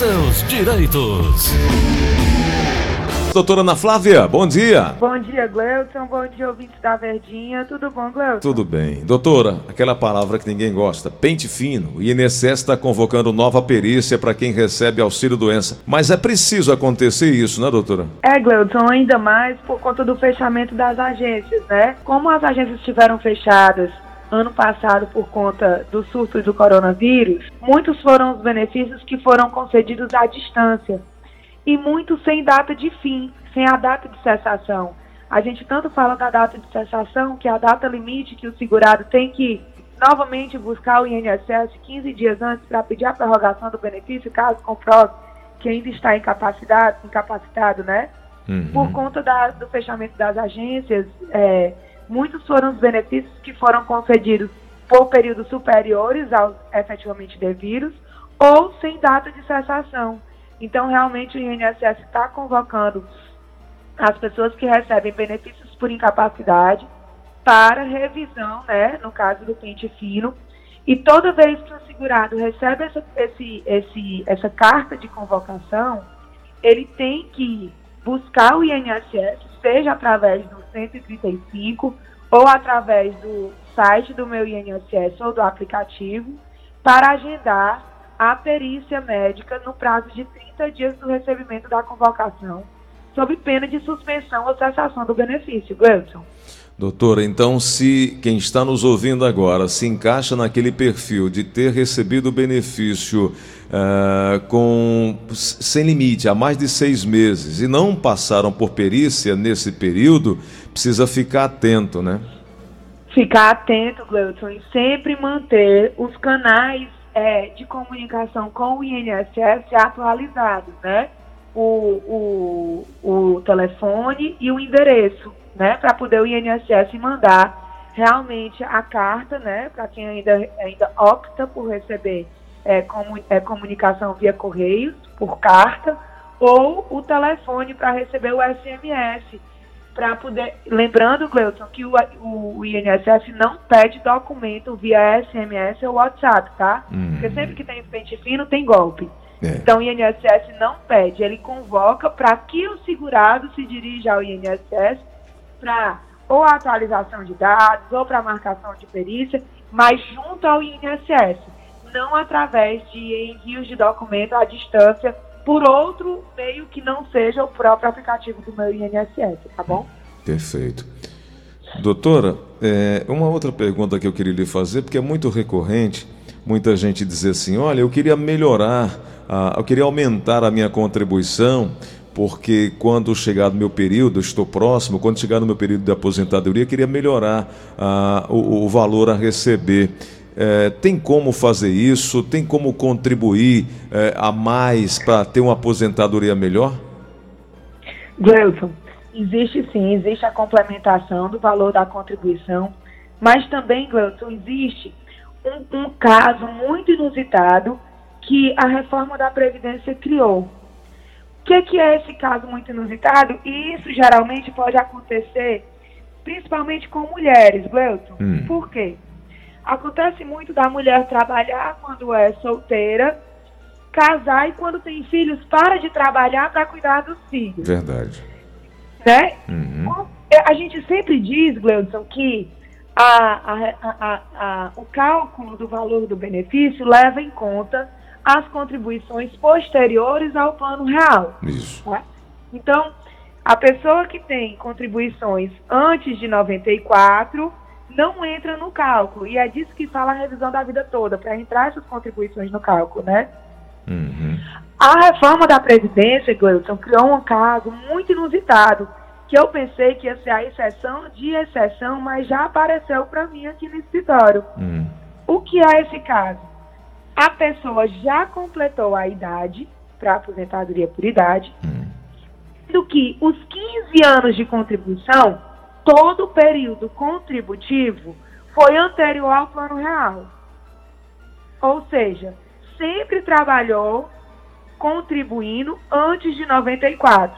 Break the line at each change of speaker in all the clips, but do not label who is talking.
seus direitos.
Doutora Ana Flávia, bom dia.
Bom dia, Gleuton. Bom dia, ouvintes da Verdinha. Tudo bom, Gleuton?
Tudo bem. Doutora, aquela palavra que ninguém gosta, pente fino. O INSS está convocando nova perícia para quem recebe auxílio-doença. Mas é preciso acontecer isso, né, doutora?
É, Gleuton, ainda mais por conta do fechamento das agências, né? Como as agências estiveram fechadas ano passado por conta do surto do coronavírus, muitos foram os benefícios que foram concedidos à distância e muito sem data de fim, sem a data de cessação. A gente tanto fala da data de cessação, que é a data limite que o segurado tem que novamente buscar o INSS 15 dias antes para pedir a prorrogação do benefício, caso comprove que ainda está incapacitado, incapacitado né? Uhum. Por conta da, do fechamento das agências, é, muitos foram os benefícios que foram concedidos por períodos superiores aos efetivamente devidos ou sem data de cessação. Então, realmente, o INSS está convocando as pessoas que recebem benefícios por incapacidade para revisão, né, no caso do pente fino. E toda vez que o segurado recebe essa, esse, esse, essa carta de convocação, ele tem que buscar o INSS, seja através do 135 ou através do site do meu INSS ou do aplicativo, para agendar a perícia médica no prazo de 30 dias do recebimento da convocação, sob pena de suspensão ou cessação do benefício. Gleison.
Doutora, então se quem está nos ouvindo agora se encaixa naquele perfil de ter recebido o benefício uh, com sem limite há mais de seis meses e não passaram por perícia nesse período, precisa ficar atento, né?
Ficar atento, Gleuton, e sempre manter os canais é, de comunicação com o INSS atualizados, né? O, o, o telefone e o endereço, né? Para poder o INSS mandar realmente a carta, né? Para quem ainda, ainda opta por receber é, comu, é, comunicação via correios, por carta, ou o telefone para receber o SMS para poder. Lembrando, Gleuton, que o, o, INSS não pede documento via SMS ou WhatsApp, tá? Uhum. Porque sempre que tem pente fino, tem golpe. É. Então o INSS não pede, ele convoca para que o segurado se dirija ao INSS para ou a atualização de dados ou para marcação de perícia, mas junto ao INSS, não através de envios de documento à distância por outro meio que não seja o próprio aplicativo do meu INSS, tá bom?
Perfeito. Doutora, é, uma outra pergunta que eu queria lhe fazer, porque é muito recorrente, muita gente dizer assim, olha, eu queria melhorar, a, eu queria aumentar a minha contribuição, porque quando chegar no meu período, estou próximo, quando chegar no meu período de aposentadoria, eu queria melhorar a, o, o valor a receber. É, tem como fazer isso? Tem como contribuir é, a mais para ter uma aposentadoria melhor?
Gleuton, existe sim, existe a complementação do valor da contribuição, mas também, Gleuton, existe um, um caso muito inusitado que a reforma da Previdência criou. O que, que é esse caso muito inusitado? E isso geralmente pode acontecer principalmente com mulheres, Gleuton. Hum. Por quê? Acontece muito da mulher trabalhar quando é solteira, casar e quando tem filhos para de trabalhar para cuidar dos filhos.
Verdade.
Né? Uhum. A gente sempre diz, Gleudson, que a, a, a, o cálculo do valor do benefício leva em conta as contribuições posteriores ao plano real.
Isso.
Né? Então, a pessoa que tem contribuições antes de 94 não entra no cálculo. E é disso que fala a revisão da vida toda, para entrar essas contribuições no cálculo, né? Uhum. A reforma da Previdência, Gleison, criou um caso muito inusitado, que eu pensei que ia ser a exceção de exceção, mas já apareceu para mim aqui no escritório. Uhum. O que é esse caso? A pessoa já completou a idade para aposentadoria por idade, uhum. sendo que os 15 anos de contribuição todo o período contributivo foi anterior ao plano real. Ou seja, sempre trabalhou contribuindo antes de 94.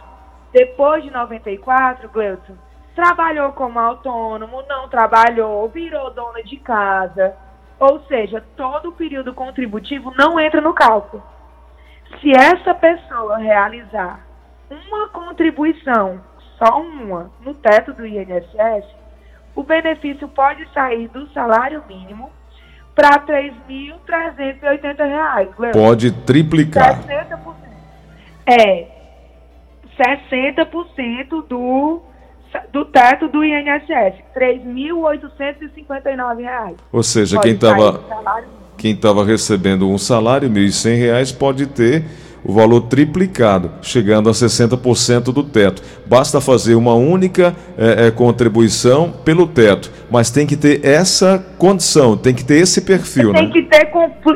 Depois de 94, Gleuton, trabalhou como autônomo, não trabalhou, virou dona de casa. Ou seja, todo o período contributivo não entra no cálculo. Se essa pessoa realizar uma contribuição, só uma, no teto do INSS, o benefício pode sair do salário mínimo para R$ 3.380.
Pode triplicar.
60%. É, 60% do, do teto do INSS, R$ 3.859.
Ou seja, pode quem estava quem estava recebendo um salário, R$ 1.100, pode ter o valor triplicado, chegando a 60% do teto. Basta fazer uma única é, é, contribuição pelo teto, mas tem que ter essa condição, tem que ter esse perfil.
Tem né? que ter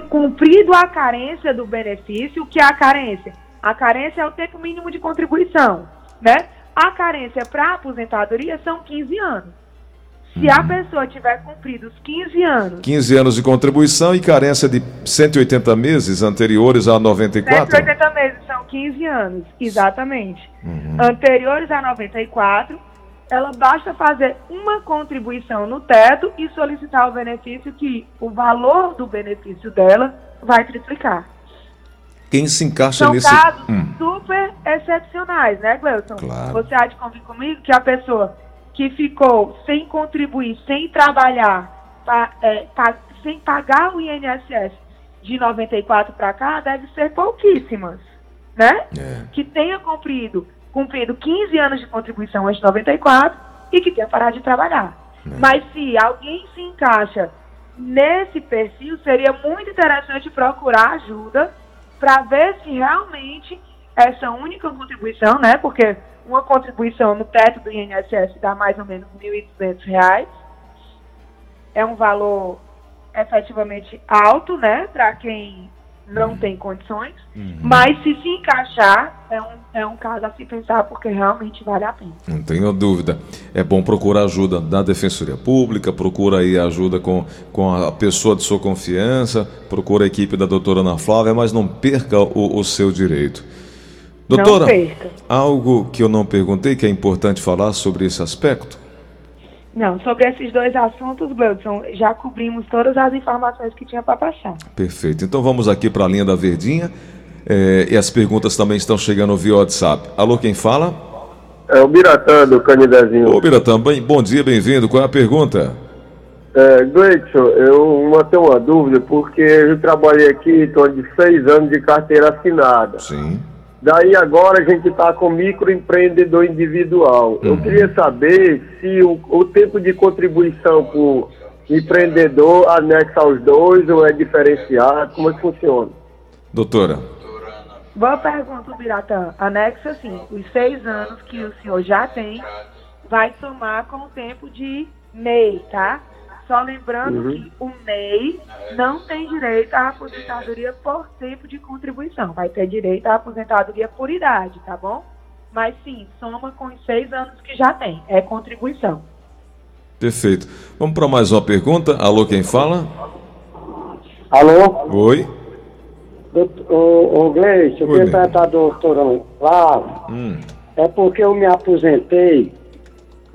cumprido a carência do benefício. O que é a carência? A carência é o tempo mínimo de contribuição, né? A carência para aposentadoria são 15 anos. Se a pessoa tiver cumprido os 15 anos.
15 anos de contribuição e carência de 180 meses anteriores a 94?
180 meses são 15 anos, exatamente. Uhum. Anteriores a 94, ela basta fazer uma contribuição no teto e solicitar o benefício que o valor do benefício dela vai triplicar.
Quem se encaixa
São
nesse...
São casos hum. super excepcionais, né, Gleuton?
Claro.
Você há de convir comigo que a pessoa que ficou sem contribuir, sem trabalhar, pa, é, pa, sem pagar o INSS de 94 para cá, deve ser pouquíssimas, né?
É.
Que tenha cumprido, cumprido 15 anos de contribuição antes de 94 e que tenha parado de trabalhar. É. Mas se alguém se encaixa nesse perfil, seria muito interessante procurar ajuda para ver se realmente essa única contribuição, né? Porque uma contribuição no teto do INSS dá mais ou menos R$ 1.200. É um valor efetivamente alto, né, para quem não uhum. tem condições, uhum. mas se se encaixar, é um, é um caso a se pensar, porque realmente vale a pena.
Não tenho dúvida. É bom procurar ajuda da Defensoria Pública, procura aí ajuda com, com a pessoa de sua confiança, procura a equipe da doutora Ana Flávia, mas não perca o, o seu direito. Doutora, algo que eu não perguntei que é importante falar sobre esse aspecto?
Não, sobre esses dois assuntos, Gleudson, já cobrimos todas as informações que tinha para passar.
Perfeito. Então vamos aqui para a linha da Verdinha. É, e as perguntas também estão chegando via WhatsApp. Alô, quem fala?
É o Biratã, do Canidezinho.
Ô, Biratã, bem, bom dia, bem-vindo. Qual é a pergunta?
É, Gleidson, eu tenho uma dúvida, porque eu trabalhei aqui, estou de seis anos de carteira assinada.
Sim.
Daí agora a gente está com microempreendedor individual. Uhum. Eu queria saber se o, o tempo de contribuição por empreendedor anexa aos dois ou é diferenciado, como é que funciona?
Doutora.
Boa pergunta, Biratã. Anexa sim, os seis anos que o senhor já tem, vai somar com o tempo de MEI, tá? Só lembrando uhum. que o MEI não tem direito à aposentadoria por tempo de contribuição. Vai ter direito à aposentadoria por idade, tá bom? Mas sim, soma com os seis anos que já tem. É contribuição.
Perfeito. Vamos para mais uma pergunta. Alô, quem fala?
Alô?
Oi.
Ô, ô Gleice, eu queria perguntar ao doutor Flávio. Hum. É porque eu me aposentei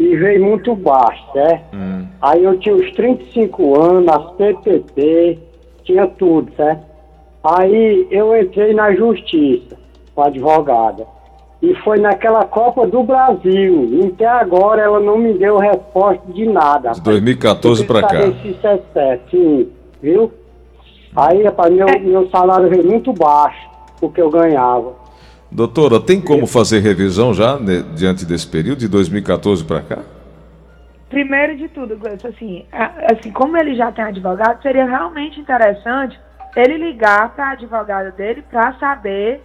e veio muito baixo, certo? Hum. Aí eu tinha uns 35 anos, as PPP, tinha tudo, certo? Aí eu entrei na justiça com a advogada. E foi naquela Copa do Brasil. E até agora ela não me deu resposta de nada.
De 2014 para cá.
Se isso é certo, sim, viu? Aí, rapaz, meu, meu salário veio muito baixo, o que eu ganhava.
Doutora, tem como fazer revisão já né, diante desse período, de 2014 para cá?
Primeiro de tudo, Gleice, assim, assim, como ele já tem advogado, seria realmente interessante ele ligar para a advogada dele para saber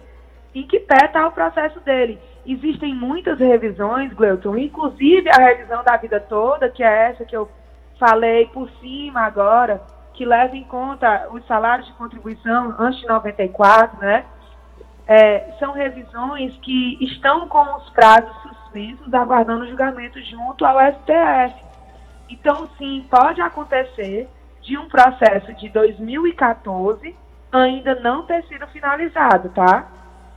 em que pé está o processo dele. Existem muitas revisões, Gleuton, inclusive a revisão da vida toda, que é essa que eu falei por cima agora, que leva em conta os salários de contribuição antes de 94, né? É, são revisões que estão com os prazos suspensos, aguardando o julgamento junto ao STF. Então, sim, pode acontecer de um processo de 2014 ainda não ter sido finalizado, tá?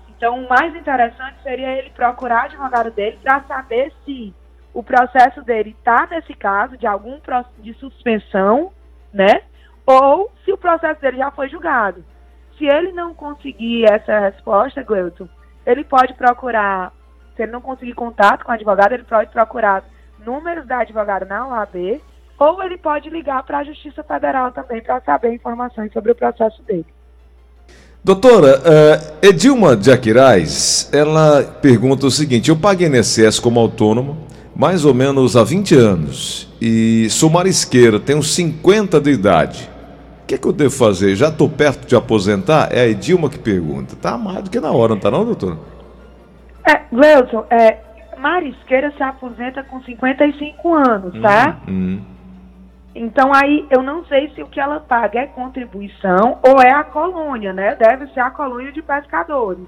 Então, o mais interessante seria ele procurar o advogado dele para saber se o processo dele está nesse caso de algum de suspensão, né? Ou se o processo dele já foi julgado. Se ele não conseguir essa resposta, Gleuton, ele pode procurar, se ele não conseguir contato com o advogado, ele pode procurar números da advogada na OAB, ou ele pode ligar para a Justiça Federal também para saber informações sobre o processo dele.
Doutora, uh, Edilma de Aquiraz, ela pergunta o seguinte: eu pago INSS como autônomo mais ou menos há 20 anos e sou marisqueira, tenho 50 de idade. O que, que eu devo fazer? Já estou perto de aposentar? É a Edilma que pergunta. Tá mais do que na hora, não tá não, doutora?
É, Gleuton, é, marisqueira se aposenta com 55 anos, tá? Hum, hum. Então aí eu não sei se o que ela paga é contribuição ou é a colônia, né? Deve ser a colônia de pescadores.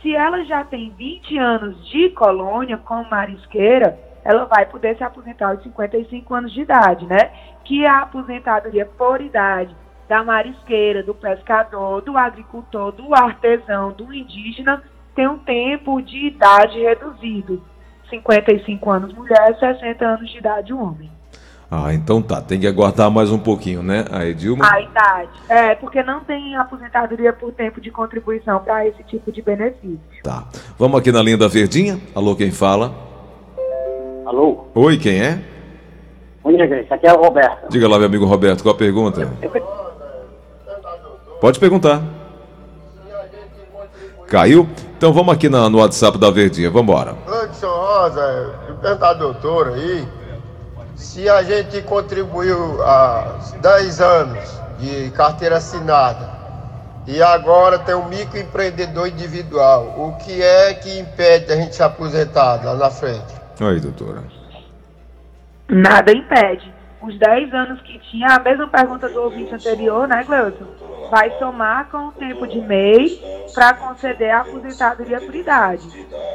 Se ela já tem 20 anos de colônia como marisqueira, ela vai poder se aposentar aos 55 anos de idade, né? Que é a aposentadoria por idade da marisqueira, do pescador, do agricultor, do artesão, do indígena, tem um tempo de idade reduzido. 55 anos mulher, 60 anos de idade homem.
Ah, então tá. Tem que aguardar mais um pouquinho, né, a Edilma?
A idade. É, porque não tem aposentadoria por tempo de contribuição para esse tipo de benefício.
Tá. Vamos aqui na linha da Verdinha. Alô, quem fala?
Alô?
Oi, quem é?
Oi, gente. Aqui é o Roberto.
Diga lá, meu amigo Roberto, qual a pergunta? Pode perguntar. Caiu? Então vamos aqui na, no WhatsApp da Verdinha. Vamos embora.
Anderson Rosa, perguntar doutor aí se a gente contribuiu há 10 anos de carteira assinada e agora tem um microempreendedor individual, o que é que impede a gente se aposentar lá na frente?
Aí, doutora.
Nada impede. Os 10 anos que tinha, a mesma pergunta do ouvinte anterior, né, Cleuton? vai somar com o tempo de MEI para conceder a aposentadoria por idade.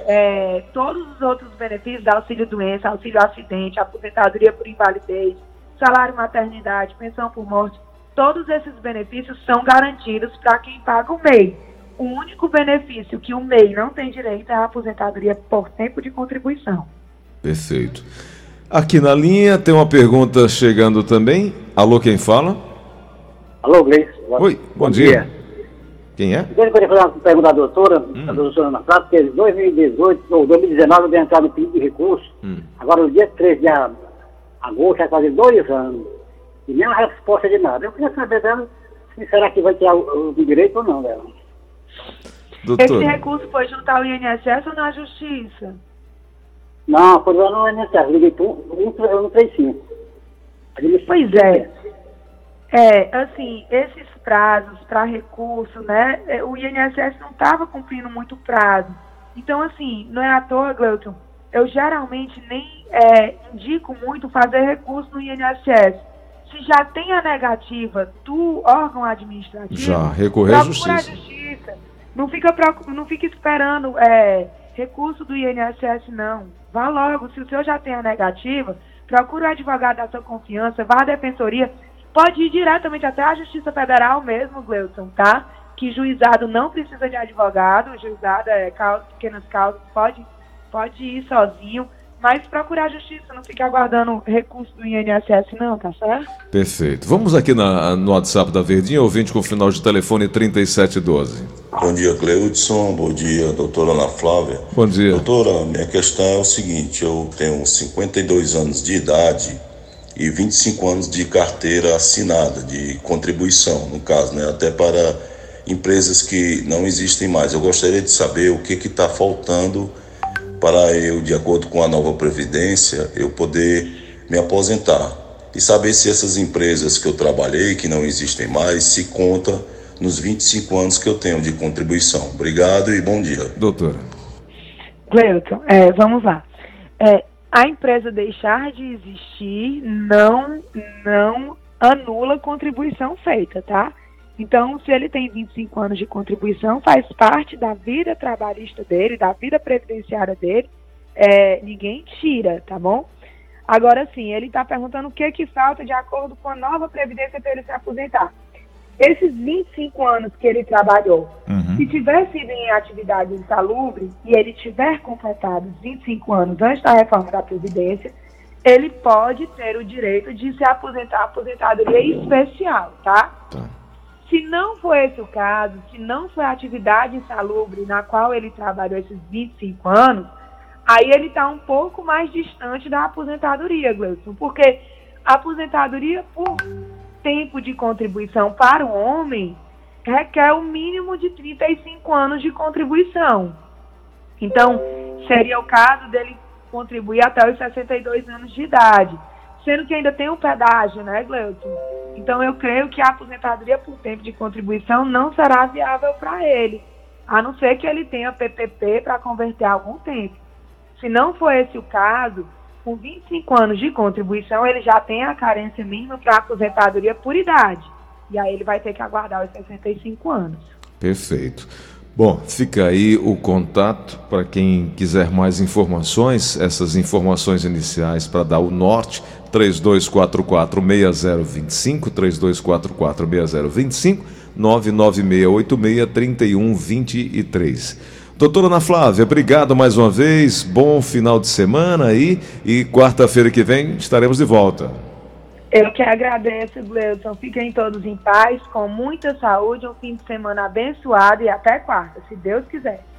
É, todos os outros benefícios, auxílio doença, auxílio acidente, aposentadoria por invalidez, salário maternidade, pensão por morte, todos esses benefícios são garantidos para quem paga o MEI. O único benefício que o MEI não tem direito é a aposentadoria por tempo de contribuição.
Perfeito. Aqui na linha tem uma pergunta chegando também. Alô, quem fala?
Alô, Gleice.
Oi, bom, bom dia. dia. Quem é?
Eu queria fazer uma pergunta à doutora, hum. a doutora Ana Prata, porque em 2018 ou 2019 eu dei entrada no pedido de recurso. Hum. Agora, no dia 13 de agosto, vai fazer dois anos. E nem uma resposta de nada. Eu queria saber dela se será que vai ter o, o direito ou não dela.
Doutora. Esse recurso foi junto ao INSS ou na Justiça?
Não, foi lá no INSS. Liguei para um, 135.
Pois é. É, assim, esses prazos para recurso, né? É, o INSS não estava cumprindo muito prazo. Então, assim, não é à toa, Gleuton, eu geralmente nem é, indico muito fazer recurso no INSS. Se já tem a negativa do órgão administrativo,
já recorrer à justiça.
justiça. Não fica, não fica esperando é, recurso do INSS, não. Vá logo, se o senhor já tem a negativa, procure o advogado da sua confiança, vá à defensoria Pode ir diretamente até a Justiça Federal mesmo, Gleuton, tá? Que juizado não precisa de advogado, juizado é causa, pequenas causas, pode, pode ir sozinho, mas procurar a justiça, não ficar aguardando recurso do INSS, não, tá certo?
Perfeito. Vamos aqui na, no WhatsApp da Verdinha, ouvinte com final de telefone 3712.
Bom dia, Cleudson. Bom dia, doutora Ana Flávia.
Bom dia.
Doutora, minha questão é o seguinte: eu tenho 52 anos de idade e 25 anos de carteira assinada, de contribuição, no caso, né, até para empresas que não existem mais. Eu gostaria de saber o que está faltando para eu, de acordo com a nova Previdência, eu poder me aposentar. E saber se essas empresas que eu trabalhei, que não existem mais, se conta nos 25 anos que eu tenho de contribuição. Obrigado e bom dia.
Doutora.
Cleuton, é, vamos lá. É, a empresa deixar de existir não, não anula a contribuição feita, tá? Então, se ele tem 25 anos de contribuição, faz parte da vida trabalhista dele, da vida previdenciária dele, é, ninguém tira, tá bom? Agora sim, ele está perguntando o que que falta de acordo com a nova previdência para ele se aposentar esses 25 anos que ele trabalhou, uhum. se tiver sido em atividade insalubre e ele tiver completado 25 anos antes da reforma da Previdência, ele pode ter o direito de se aposentar aposentadoria especial, tá? tá. Se não for esse o caso, se não foi a atividade insalubre na qual ele trabalhou esses 25 anos, aí ele está um pouco mais distante da aposentadoria, Gleison, porque aposentadoria por tempo de contribuição para o homem requer o mínimo de 35 anos de contribuição. Então, seria o caso dele contribuir até os 62 anos de idade sendo que ainda tem o pedágio, né, Gleuton? Então eu creio que a aposentadoria por tempo de contribuição não será viável para ele, a não ser que ele tenha PPP para converter algum tempo. Se não for esse o caso, com 25 anos de contribuição, ele já tem a carência mínima para aposentadoria por idade. E aí ele vai ter que aguardar os 65 anos.
Perfeito. Bom, fica aí o contato para quem quiser mais informações, essas informações iniciais para dar o norte, 3244-6025, 3244-6025, 99686-3123. Doutora Ana Flávia, obrigado mais uma vez, bom final de semana aí e quarta-feira que vem estaremos de volta.
Eu que agradeço, Gleuton. Fiquem todos em paz, com muita saúde, um fim de semana abençoado e até quarta, se Deus quiser.